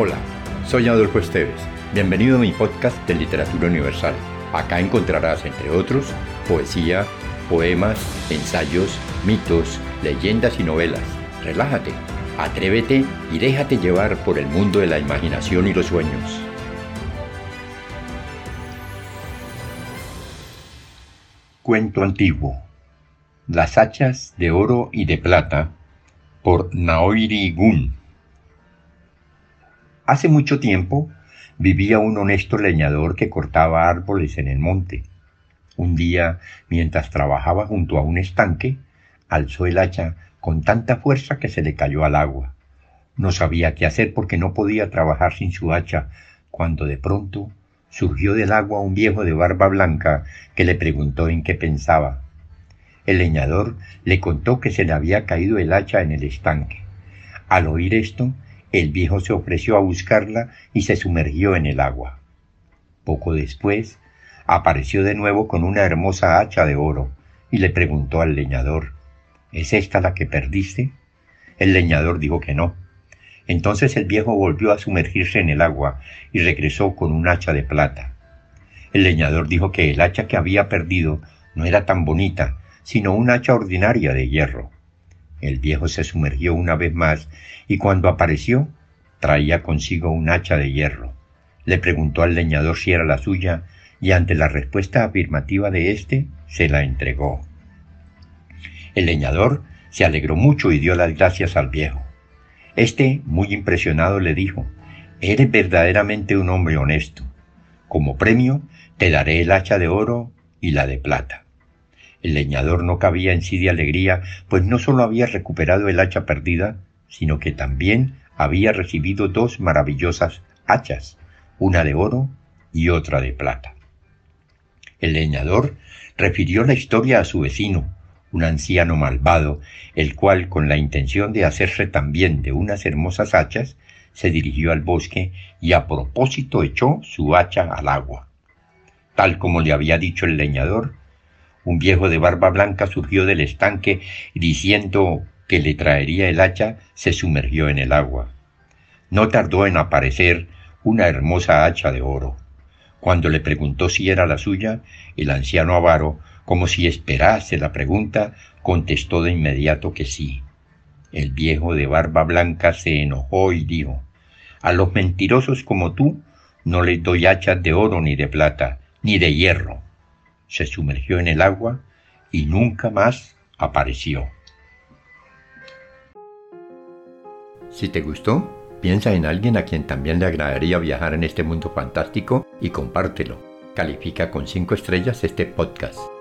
Hola, soy Adolfo Esteves. Bienvenido a mi podcast de Literatura Universal. Acá encontrarás, entre otros, poesía, poemas, ensayos, mitos, leyendas y novelas. Relájate, atrévete y déjate llevar por el mundo de la imaginación y los sueños. Cuento antiguo. Las hachas de oro y de plata por Naoiri Gun. Hace mucho tiempo vivía un honesto leñador que cortaba árboles en el monte. Un día, mientras trabajaba junto a un estanque, alzó el hacha con tanta fuerza que se le cayó al agua. No sabía qué hacer porque no podía trabajar sin su hacha, cuando de pronto surgió del agua un viejo de barba blanca que le preguntó en qué pensaba. El leñador le contó que se le había caído el hacha en el estanque. Al oír esto, el viejo se ofreció a buscarla y se sumergió en el agua. Poco después, apareció de nuevo con una hermosa hacha de oro y le preguntó al leñador, ¿Es esta la que perdiste? El leñador dijo que no. Entonces el viejo volvió a sumergirse en el agua y regresó con un hacha de plata. El leñador dijo que el hacha que había perdido no era tan bonita, sino un hacha ordinaria de hierro. El viejo se sumergió una vez más y cuando apareció traía consigo un hacha de hierro. Le preguntó al leñador si era la suya y ante la respuesta afirmativa de éste se la entregó. El leñador se alegró mucho y dio las gracias al viejo. Este, muy impresionado, le dijo, Eres verdaderamente un hombre honesto. Como premio te daré el hacha de oro y la de plata. El leñador no cabía en sí de alegría, pues no sólo había recuperado el hacha perdida, sino que también había recibido dos maravillosas hachas, una de oro y otra de plata. El leñador refirió la historia a su vecino, un anciano malvado, el cual, con la intención de hacerse también de unas hermosas hachas, se dirigió al bosque y a propósito echó su hacha al agua. Tal como le había dicho el leñador, un viejo de barba blanca surgió del estanque y diciendo que le traería el hacha, se sumergió en el agua. No tardó en aparecer una hermosa hacha de oro. Cuando le preguntó si era la suya, el anciano avaro, como si esperase la pregunta, contestó de inmediato que sí. El viejo de barba blanca se enojó y dijo, A los mentirosos como tú no les doy hachas de oro ni de plata, ni de hierro se sumergió en el agua y nunca más apareció. Si te gustó, piensa en alguien a quien también le agradaría viajar en este mundo fantástico y compártelo. Califica con 5 estrellas este podcast.